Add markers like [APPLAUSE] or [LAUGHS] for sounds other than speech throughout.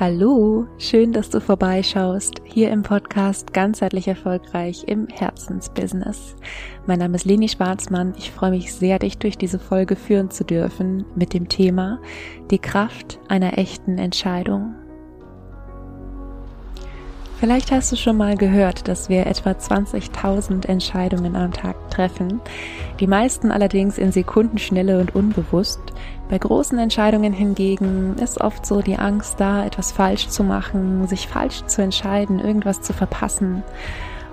Hallo, schön, dass du vorbeischaust, hier im Podcast Ganzheitlich Erfolgreich im Herzensbusiness. Mein Name ist Leni Schwarzmann. Ich freue mich sehr, dich durch diese Folge führen zu dürfen mit dem Thema Die Kraft einer echten Entscheidung. Vielleicht hast du schon mal gehört, dass wir etwa 20.000 Entscheidungen am Tag treffen, die meisten allerdings in Sekundenschnelle und unbewusst. Bei großen Entscheidungen hingegen ist oft so die Angst da, etwas falsch zu machen, sich falsch zu entscheiden, irgendwas zu verpassen.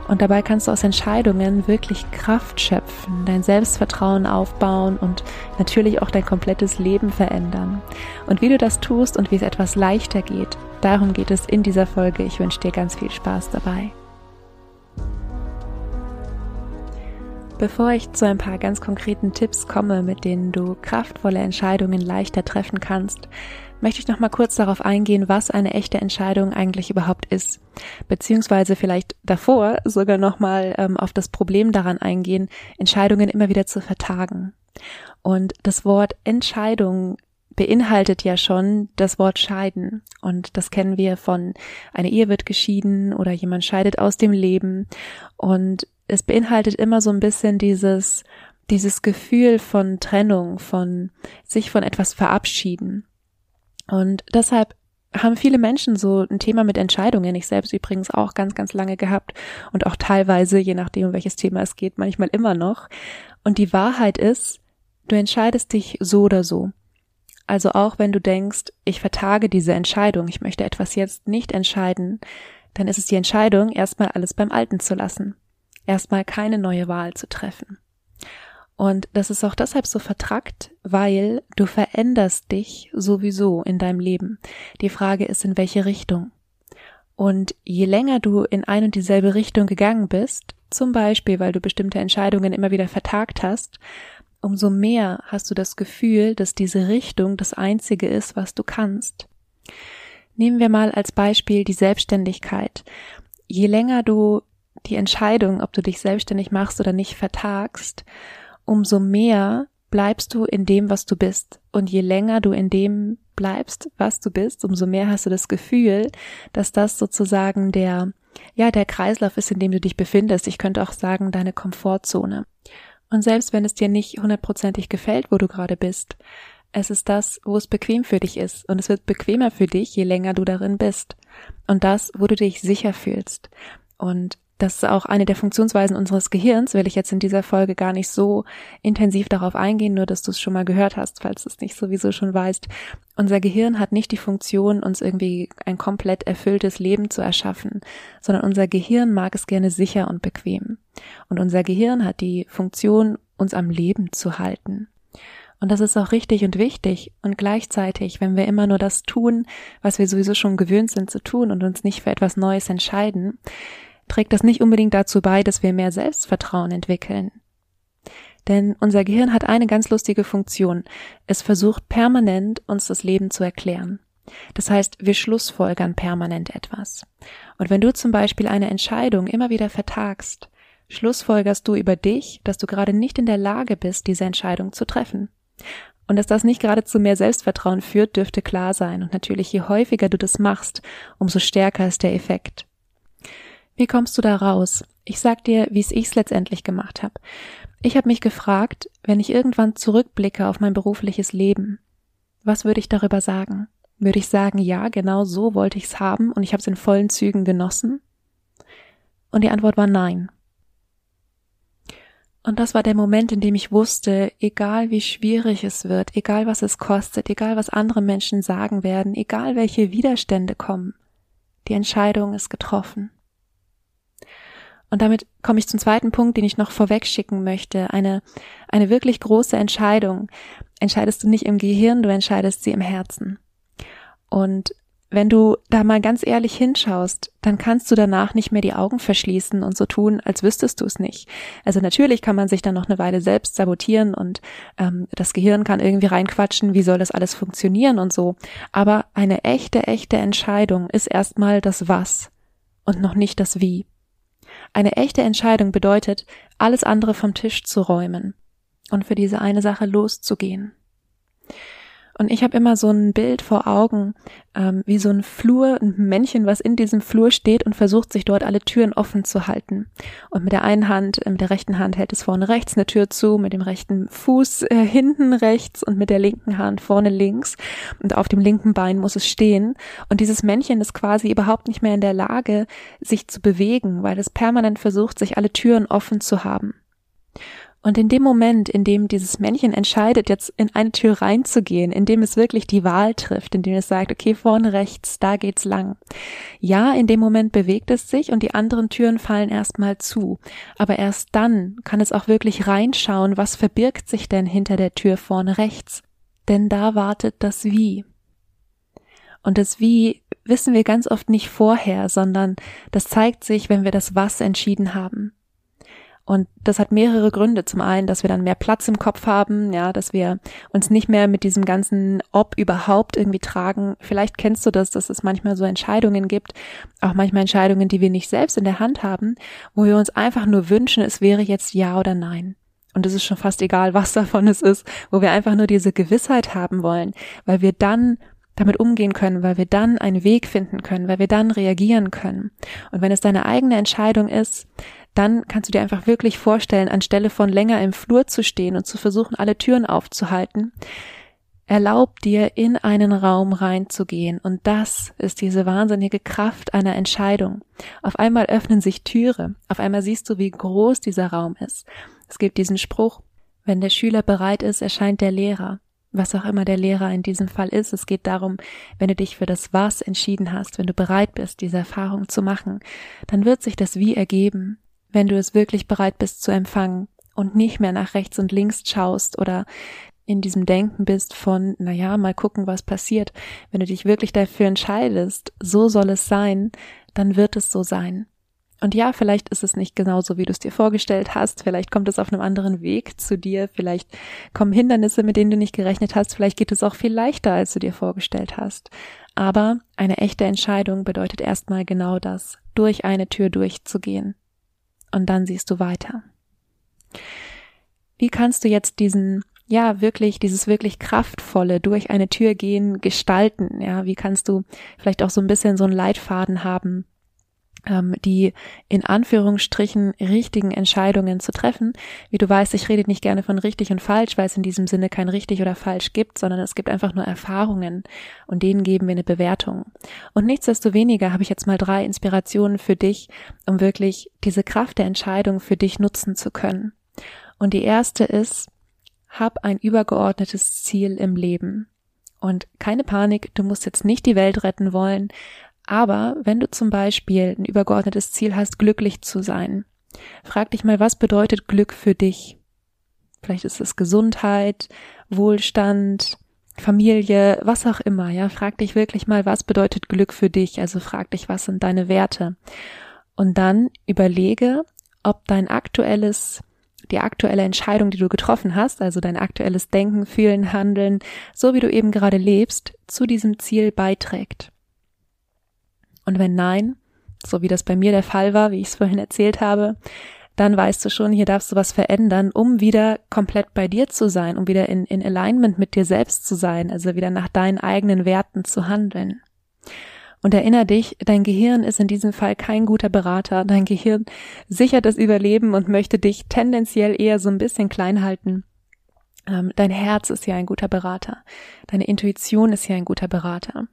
Und dabei kannst du aus Entscheidungen wirklich Kraft schöpfen, dein Selbstvertrauen aufbauen und natürlich auch dein komplettes Leben verändern. Und wie du das tust und wie es etwas leichter geht, darum geht es in dieser Folge. Ich wünsche dir ganz viel Spaß dabei. Bevor ich zu ein paar ganz konkreten Tipps komme, mit denen du kraftvolle Entscheidungen leichter treffen kannst, möchte ich noch mal kurz darauf eingehen, was eine echte Entscheidung eigentlich überhaupt ist, beziehungsweise vielleicht davor sogar noch mal ähm, auf das Problem daran eingehen, Entscheidungen immer wieder zu vertagen. Und das Wort Entscheidung beinhaltet ja schon das Wort scheiden. Und das kennen wir von eine Ehe wird geschieden oder jemand scheidet aus dem Leben. Und es beinhaltet immer so ein bisschen dieses, dieses Gefühl von Trennung, von sich von etwas verabschieden. Und deshalb haben viele Menschen so ein Thema mit Entscheidungen. Ich selbst übrigens auch ganz, ganz lange gehabt und auch teilweise, je nachdem, um welches Thema es geht, manchmal immer noch. Und die Wahrheit ist, du entscheidest dich so oder so. Also auch wenn du denkst, ich vertage diese Entscheidung, ich möchte etwas jetzt nicht entscheiden, dann ist es die Entscheidung, erstmal alles beim Alten zu lassen. Erstmal keine neue Wahl zu treffen. Und das ist auch deshalb so vertrackt, weil du veränderst dich sowieso in deinem Leben. Die Frage ist, in welche Richtung. Und je länger du in ein und dieselbe Richtung gegangen bist, zum Beispiel, weil du bestimmte Entscheidungen immer wieder vertagt hast, umso mehr hast du das Gefühl, dass diese Richtung das einzige ist, was du kannst. Nehmen wir mal als Beispiel die Selbstständigkeit. Je länger du die Entscheidung, ob du dich selbstständig machst oder nicht, vertagst, umso mehr bleibst du in dem, was du bist. Und je länger du in dem bleibst, was du bist, umso mehr hast du das Gefühl, dass das sozusagen der, ja, der Kreislauf ist, in dem du dich befindest. Ich könnte auch sagen, deine Komfortzone. Und selbst wenn es dir nicht hundertprozentig gefällt, wo du gerade bist, es ist das, wo es bequem für dich ist. Und es wird bequemer für dich, je länger du darin bist. Und das, wo du dich sicher fühlst. Und das ist auch eine der Funktionsweisen unseres Gehirns, will ich jetzt in dieser Folge gar nicht so intensiv darauf eingehen, nur dass du es schon mal gehört hast, falls du es nicht sowieso schon weißt. Unser Gehirn hat nicht die Funktion, uns irgendwie ein komplett erfülltes Leben zu erschaffen, sondern unser Gehirn mag es gerne sicher und bequem. Und unser Gehirn hat die Funktion, uns am Leben zu halten. Und das ist auch richtig und wichtig. Und gleichzeitig, wenn wir immer nur das tun, was wir sowieso schon gewöhnt sind zu tun und uns nicht für etwas Neues entscheiden, trägt das nicht unbedingt dazu bei, dass wir mehr Selbstvertrauen entwickeln. Denn unser Gehirn hat eine ganz lustige Funktion. Es versucht permanent, uns das Leben zu erklären. Das heißt, wir schlussfolgern permanent etwas. Und wenn du zum Beispiel eine Entscheidung immer wieder vertagst, schlussfolgerst du über dich, dass du gerade nicht in der Lage bist, diese Entscheidung zu treffen. Und dass das nicht gerade zu mehr Selbstvertrauen führt, dürfte klar sein. Und natürlich, je häufiger du das machst, umso stärker ist der Effekt. Wie kommst du da raus? Ich sag dir, wie es ich's letztendlich gemacht habe. Ich habe mich gefragt, wenn ich irgendwann zurückblicke auf mein berufliches Leben, was würde ich darüber sagen? Würde ich sagen, ja, genau so wollte ich's haben und ich habe es in vollen Zügen genossen? Und die Antwort war nein. Und das war der Moment, in dem ich wusste, egal wie schwierig es wird, egal was es kostet, egal was andere Menschen sagen werden, egal welche Widerstände kommen, die Entscheidung ist getroffen. Und damit komme ich zum zweiten Punkt, den ich noch vorweg schicken möchte. Eine, eine wirklich große Entscheidung entscheidest du nicht im Gehirn, du entscheidest sie im Herzen. Und wenn du da mal ganz ehrlich hinschaust, dann kannst du danach nicht mehr die Augen verschließen und so tun, als wüsstest du es nicht. Also natürlich kann man sich dann noch eine Weile selbst sabotieren und ähm, das Gehirn kann irgendwie reinquatschen, wie soll das alles funktionieren und so. Aber eine echte, echte Entscheidung ist erstmal das Was und noch nicht das Wie. Eine echte Entscheidung bedeutet, alles andere vom Tisch zu räumen und für diese eine Sache loszugehen. Und ich habe immer so ein Bild vor Augen, ähm, wie so ein Flur, ein Männchen, was in diesem Flur steht und versucht, sich dort alle Türen offen zu halten. Und mit der einen Hand, äh, mit der rechten Hand hält es vorne rechts eine Tür zu, mit dem rechten Fuß äh, hinten rechts und mit der linken Hand vorne links. Und auf dem linken Bein muss es stehen. Und dieses Männchen ist quasi überhaupt nicht mehr in der Lage, sich zu bewegen, weil es permanent versucht, sich alle Türen offen zu haben. Und in dem Moment, in dem dieses Männchen entscheidet, jetzt in eine Tür reinzugehen, in dem es wirklich die Wahl trifft, in dem es sagt, okay, vorne rechts, da geht's lang. Ja, in dem Moment bewegt es sich und die anderen Türen fallen erstmal zu. Aber erst dann kann es auch wirklich reinschauen, was verbirgt sich denn hinter der Tür vorne rechts. Denn da wartet das Wie. Und das Wie wissen wir ganz oft nicht vorher, sondern das zeigt sich, wenn wir das Was entschieden haben. Und das hat mehrere Gründe. Zum einen, dass wir dann mehr Platz im Kopf haben, ja, dass wir uns nicht mehr mit diesem ganzen Ob überhaupt irgendwie tragen. Vielleicht kennst du das, dass es manchmal so Entscheidungen gibt, auch manchmal Entscheidungen, die wir nicht selbst in der Hand haben, wo wir uns einfach nur wünschen, es wäre jetzt Ja oder Nein. Und es ist schon fast egal, was davon es ist, wo wir einfach nur diese Gewissheit haben wollen, weil wir dann damit umgehen können, weil wir dann einen Weg finden können, weil wir dann reagieren können. Und wenn es deine eigene Entscheidung ist, dann kannst du dir einfach wirklich vorstellen, anstelle von länger im Flur zu stehen und zu versuchen, alle Türen aufzuhalten, erlaub dir, in einen Raum reinzugehen. Und das ist diese wahnsinnige Kraft einer Entscheidung. Auf einmal öffnen sich Türe. Auf einmal siehst du, wie groß dieser Raum ist. Es gibt diesen Spruch, wenn der Schüler bereit ist, erscheint der Lehrer was auch immer der Lehrer in diesem Fall ist. Es geht darum, wenn du dich für das Was entschieden hast, wenn du bereit bist, diese Erfahrung zu machen, dann wird sich das Wie ergeben, wenn du es wirklich bereit bist zu empfangen und nicht mehr nach rechts und links schaust oder in diesem Denken bist von, na ja, mal gucken, was passiert. Wenn du dich wirklich dafür entscheidest, so soll es sein, dann wird es so sein. Und ja, vielleicht ist es nicht genauso, wie du es dir vorgestellt hast. Vielleicht kommt es auf einem anderen Weg zu dir. Vielleicht kommen Hindernisse, mit denen du nicht gerechnet hast. Vielleicht geht es auch viel leichter, als du dir vorgestellt hast. Aber eine echte Entscheidung bedeutet erstmal genau das, durch eine Tür durchzugehen. Und dann siehst du weiter. Wie kannst du jetzt diesen ja, wirklich, dieses wirklich kraftvolle durch eine Tür gehen gestalten? Ja, wie kannst du vielleicht auch so ein bisschen so einen Leitfaden haben, die in Anführungsstrichen richtigen Entscheidungen zu treffen. Wie du weißt, ich rede nicht gerne von richtig und falsch, weil es in diesem Sinne kein richtig oder falsch gibt, sondern es gibt einfach nur Erfahrungen und denen geben wir eine Bewertung. Und nichtsdestoweniger habe ich jetzt mal drei Inspirationen für dich, um wirklich diese Kraft der Entscheidung für dich nutzen zu können. Und die erste ist, hab ein übergeordnetes Ziel im Leben. Und keine Panik, du musst jetzt nicht die Welt retten wollen, aber wenn du zum Beispiel ein übergeordnetes Ziel hast, glücklich zu sein, frag dich mal, was bedeutet Glück für dich? Vielleicht ist es Gesundheit, Wohlstand, Familie, was auch immer, ja. Frag dich wirklich mal, was bedeutet Glück für dich? Also frag dich, was sind deine Werte? Und dann überlege, ob dein aktuelles die aktuelle Entscheidung, die du getroffen hast, also dein aktuelles Denken, Fühlen, Handeln, so wie du eben gerade lebst, zu diesem Ziel beiträgt. Und wenn nein, so wie das bei mir der Fall war, wie ich es vorhin erzählt habe, dann weißt du schon, hier darfst du was verändern, um wieder komplett bei dir zu sein, um wieder in, in Alignment mit dir selbst zu sein, also wieder nach deinen eigenen Werten zu handeln. Und erinnere dich, dein Gehirn ist in diesem Fall kein guter Berater. Dein Gehirn sichert das Überleben und möchte dich tendenziell eher so ein bisschen klein halten dein Herz ist ja ein guter Berater. Deine Intuition ist ja ein guter Berater.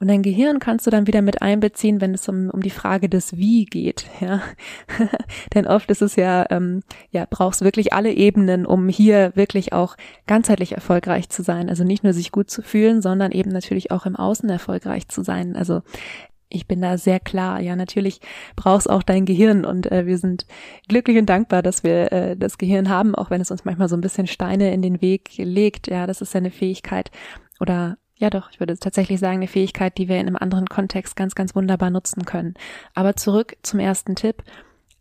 Und dein Gehirn kannst du dann wieder mit einbeziehen, wenn es um, um die Frage des Wie geht. [LAUGHS] Ja? [LAUGHS] Denn oft ist es ja, ähm, ja, brauchst wirklich alle Ebenen, um hier wirklich auch ganzheitlich erfolgreich zu sein. Also nicht nur sich gut zu fühlen, sondern eben natürlich auch im Außen erfolgreich zu sein. Also ich bin da sehr klar. Ja, natürlich brauchst auch dein Gehirn und äh, wir sind glücklich und dankbar, dass wir äh, das Gehirn haben, auch wenn es uns manchmal so ein bisschen Steine in den Weg legt. Ja, das ist ja eine Fähigkeit oder ja doch, ich würde tatsächlich sagen, eine Fähigkeit, die wir in einem anderen Kontext ganz, ganz wunderbar nutzen können. Aber zurück zum ersten Tipp.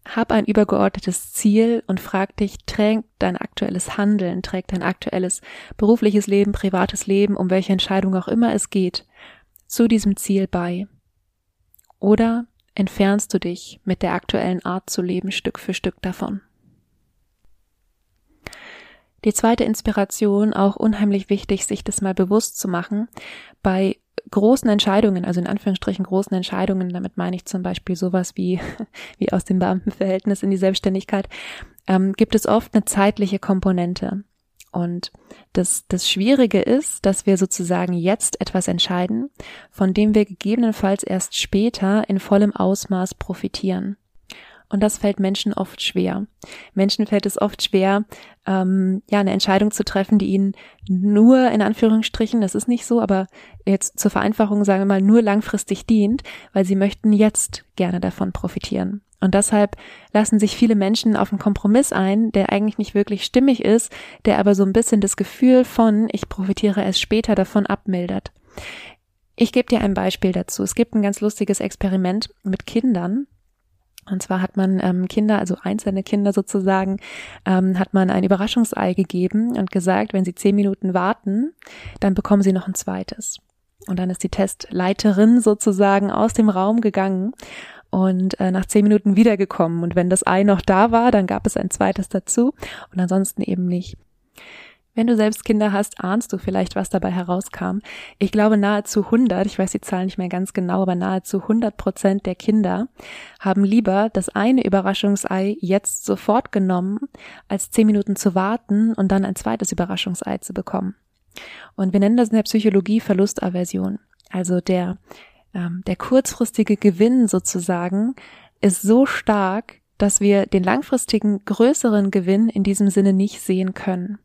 Hab ein übergeordnetes Ziel und frag dich, trägt dein aktuelles Handeln, trägt dein aktuelles berufliches Leben, privates Leben, um welche Entscheidung auch immer es geht, zu diesem Ziel bei. Oder entfernst du dich mit der aktuellen Art zu leben Stück für Stück davon? Die zweite Inspiration, auch unheimlich wichtig, sich das mal bewusst zu machen, bei großen Entscheidungen, also in Anführungsstrichen großen Entscheidungen, damit meine ich zum Beispiel sowas wie, [LAUGHS] wie aus dem Beamtenverhältnis in die Selbstständigkeit, ähm, gibt es oft eine zeitliche Komponente. Und das, das Schwierige ist, dass wir sozusagen jetzt etwas entscheiden, von dem wir gegebenenfalls erst später in vollem Ausmaß profitieren. Und das fällt Menschen oft schwer. Menschen fällt es oft schwer, ähm, ja, eine Entscheidung zu treffen, die ihnen nur in Anführungsstrichen, das ist nicht so, aber jetzt zur Vereinfachung sagen wir mal, nur langfristig dient, weil sie möchten jetzt gerne davon profitieren. Und deshalb lassen sich viele Menschen auf einen Kompromiss ein, der eigentlich nicht wirklich stimmig ist, der aber so ein bisschen das Gefühl von, ich profitiere erst später davon abmildert. Ich gebe dir ein Beispiel dazu. Es gibt ein ganz lustiges Experiment mit Kindern. Und zwar hat man ähm, Kinder, also einzelne Kinder sozusagen, ähm, hat man ein Überraschungsei gegeben und gesagt, wenn sie zehn Minuten warten, dann bekommen sie noch ein zweites. Und dann ist die Testleiterin sozusagen aus dem Raum gegangen und äh, nach zehn Minuten wiedergekommen. Und wenn das Ei noch da war, dann gab es ein zweites dazu und ansonsten eben nicht. Wenn du selbst Kinder hast, ahnst du vielleicht, was dabei herauskam. Ich glaube, nahezu 100, ich weiß die Zahl nicht mehr ganz genau, aber nahezu 100 Prozent der Kinder haben lieber das eine Überraschungsei jetzt sofort genommen, als zehn Minuten zu warten und dann ein zweites Überraschungsei zu bekommen. Und wir nennen das in der Psychologie Verlustaversion. Also der ähm, der kurzfristige Gewinn sozusagen ist so stark, dass wir den langfristigen größeren Gewinn in diesem Sinne nicht sehen können.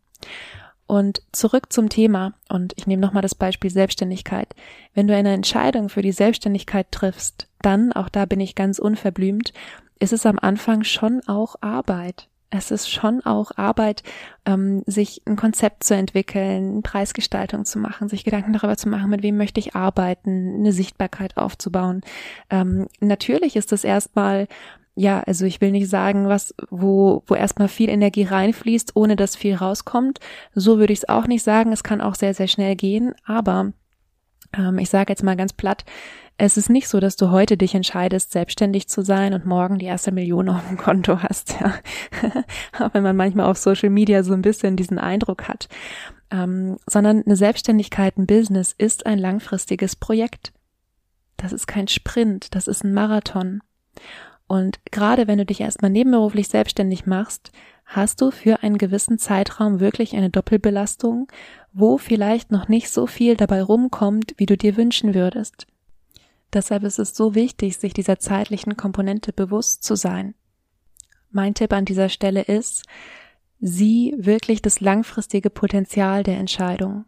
Und zurück zum Thema, und ich nehme nochmal das Beispiel Selbstständigkeit. Wenn du eine Entscheidung für die Selbstständigkeit triffst, dann, auch da bin ich ganz unverblümt, ist es am Anfang schon auch Arbeit es ist schon auch Arbeit, ähm, sich ein Konzept zu entwickeln, Preisgestaltung zu machen, sich Gedanken darüber zu machen, mit wem möchte ich arbeiten, eine Sichtbarkeit aufzubauen. Ähm, natürlich ist es erstmal ja, also ich will nicht sagen, was, wo, wo erstmal viel Energie reinfließt, ohne dass viel rauskommt. So würde ich es auch nicht sagen. Es kann auch sehr, sehr schnell gehen. Aber ähm, ich sage jetzt mal ganz platt, es ist nicht so, dass du heute dich entscheidest, selbstständig zu sein und morgen die erste Million auf dem Konto hast, ja. [LAUGHS] Auch wenn man manchmal auf Social Media so ein bisschen diesen Eindruck hat. Ähm, sondern eine Selbstständigkeit, ein Business ist ein langfristiges Projekt. Das ist kein Sprint, das ist ein Marathon. Und gerade wenn du dich erstmal nebenberuflich selbstständig machst, hast du für einen gewissen Zeitraum wirklich eine Doppelbelastung, wo vielleicht noch nicht so viel dabei rumkommt, wie du dir wünschen würdest. Deshalb ist es so wichtig, sich dieser zeitlichen Komponente bewusst zu sein. Mein Tipp an dieser Stelle ist, sieh wirklich das langfristige Potenzial der Entscheidung.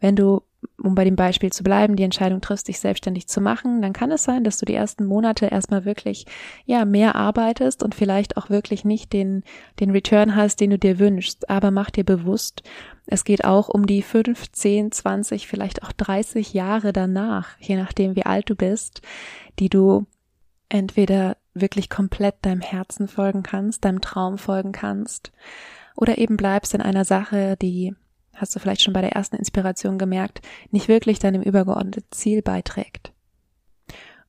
Wenn du um bei dem Beispiel zu bleiben, die Entscheidung triffst, dich selbstständig zu machen, dann kann es sein, dass du die ersten Monate erstmal wirklich, ja, mehr arbeitest und vielleicht auch wirklich nicht den, den Return hast, den du dir wünschst. Aber mach dir bewusst, es geht auch um die 5, 10, 20, vielleicht auch 30 Jahre danach, je nachdem wie alt du bist, die du entweder wirklich komplett deinem Herzen folgen kannst, deinem Traum folgen kannst, oder eben bleibst in einer Sache, die hast du vielleicht schon bei der ersten Inspiration gemerkt, nicht wirklich deinem übergeordneten Ziel beiträgt.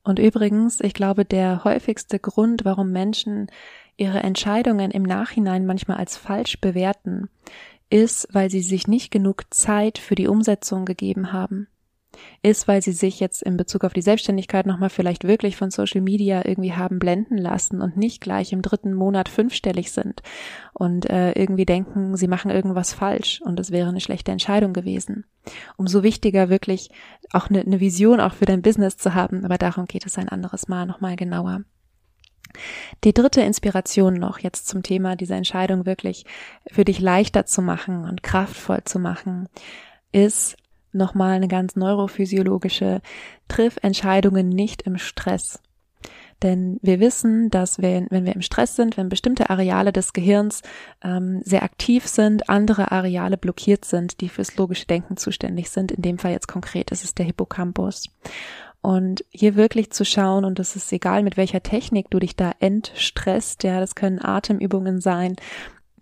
Und übrigens, ich glaube, der häufigste Grund, warum Menschen ihre Entscheidungen im Nachhinein manchmal als falsch bewerten, ist, weil sie sich nicht genug Zeit für die Umsetzung gegeben haben ist, weil sie sich jetzt in Bezug auf die Selbstständigkeit nochmal vielleicht wirklich von Social Media irgendwie haben blenden lassen und nicht gleich im dritten Monat fünfstellig sind und äh, irgendwie denken, sie machen irgendwas falsch und es wäre eine schlechte Entscheidung gewesen. Umso wichtiger wirklich auch eine, eine Vision auch für dein Business zu haben, aber darum geht es ein anderes Mal nochmal genauer. Die dritte Inspiration noch jetzt zum Thema dieser Entscheidung wirklich für dich leichter zu machen und kraftvoll zu machen, ist nochmal eine ganz neurophysiologische, triff Entscheidungen nicht im Stress. Denn wir wissen, dass wir, wenn wir im Stress sind, wenn bestimmte Areale des Gehirns ähm, sehr aktiv sind, andere Areale blockiert sind, die fürs logische Denken zuständig sind. In dem Fall jetzt konkret ist es der Hippocampus. Und hier wirklich zu schauen, und es ist egal, mit welcher Technik du dich da entstresst, ja, das können Atemübungen sein,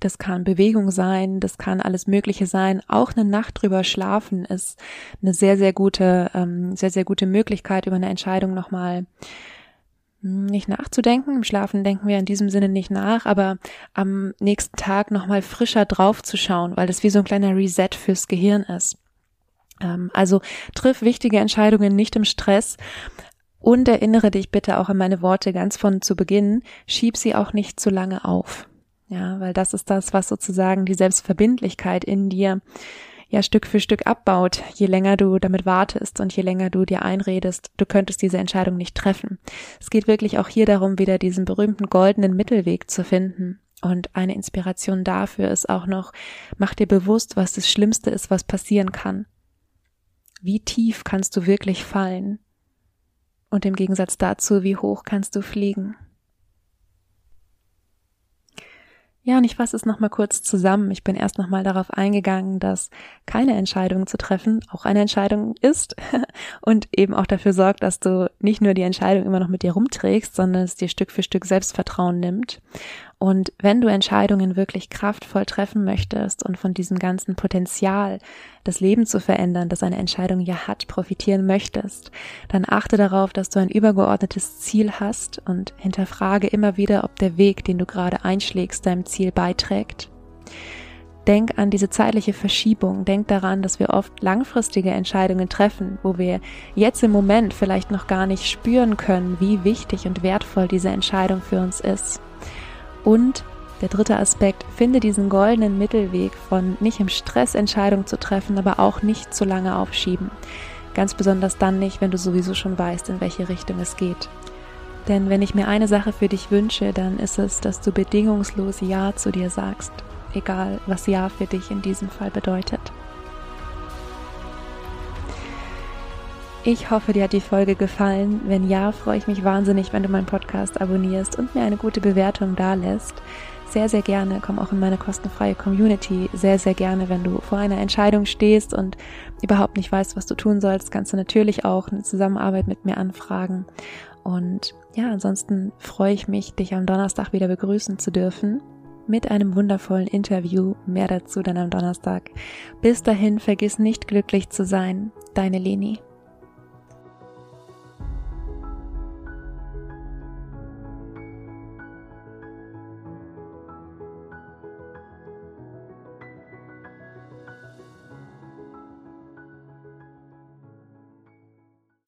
das kann Bewegung sein, das kann alles Mögliche sein. Auch eine Nacht drüber schlafen ist eine sehr, sehr gute, ähm, sehr, sehr gute Möglichkeit, über eine Entscheidung nochmal nicht nachzudenken. Im Schlafen denken wir in diesem Sinne nicht nach, aber am nächsten Tag nochmal frischer drauf zu schauen, weil das wie so ein kleiner Reset fürs Gehirn ist. Ähm, also triff wichtige Entscheidungen nicht im Stress und erinnere dich bitte auch an meine Worte ganz von zu Beginn. Schieb sie auch nicht zu lange auf. Ja, weil das ist das, was sozusagen die Selbstverbindlichkeit in dir ja Stück für Stück abbaut, je länger du damit wartest und je länger du dir einredest, du könntest diese Entscheidung nicht treffen. Es geht wirklich auch hier darum, wieder diesen berühmten goldenen Mittelweg zu finden. Und eine Inspiration dafür ist auch noch, mach dir bewusst, was das Schlimmste ist, was passieren kann. Wie tief kannst du wirklich fallen? Und im Gegensatz dazu, wie hoch kannst du fliegen? Ja, und ich fasse es nochmal kurz zusammen. Ich bin erst nochmal darauf eingegangen, dass keine Entscheidung zu treffen auch eine Entscheidung ist [LAUGHS] und eben auch dafür sorgt, dass du nicht nur die Entscheidung immer noch mit dir rumträgst, sondern es dir Stück für Stück Selbstvertrauen nimmt. Und wenn du Entscheidungen wirklich kraftvoll treffen möchtest und von diesem ganzen Potenzial, das Leben zu verändern, das eine Entscheidung ja hat, profitieren möchtest, dann achte darauf, dass du ein übergeordnetes Ziel hast und hinterfrage immer wieder, ob der Weg, den du gerade einschlägst, deinem Ziel beiträgt. Denk an diese zeitliche Verschiebung. Denk daran, dass wir oft langfristige Entscheidungen treffen, wo wir jetzt im Moment vielleicht noch gar nicht spüren können, wie wichtig und wertvoll diese Entscheidung für uns ist. Und der dritte Aspekt, finde diesen goldenen Mittelweg von nicht im Stress Entscheidungen zu treffen, aber auch nicht zu lange aufschieben. Ganz besonders dann nicht, wenn du sowieso schon weißt, in welche Richtung es geht. Denn wenn ich mir eine Sache für dich wünsche, dann ist es, dass du bedingungslos Ja zu dir sagst, egal was Ja für dich in diesem Fall bedeutet. Ich hoffe, dir hat die Folge gefallen. Wenn ja, freue ich mich wahnsinnig, wenn du meinen Podcast abonnierst und mir eine gute Bewertung dalässt. Sehr, sehr gerne, komm auch in meine kostenfreie Community. Sehr, sehr gerne, wenn du vor einer Entscheidung stehst und überhaupt nicht weißt, was du tun sollst, kannst du natürlich auch eine Zusammenarbeit mit mir anfragen. Und ja, ansonsten freue ich mich, dich am Donnerstag wieder begrüßen zu dürfen mit einem wundervollen Interview. Mehr dazu dann am Donnerstag. Bis dahin, vergiss nicht glücklich zu sein. Deine Leni.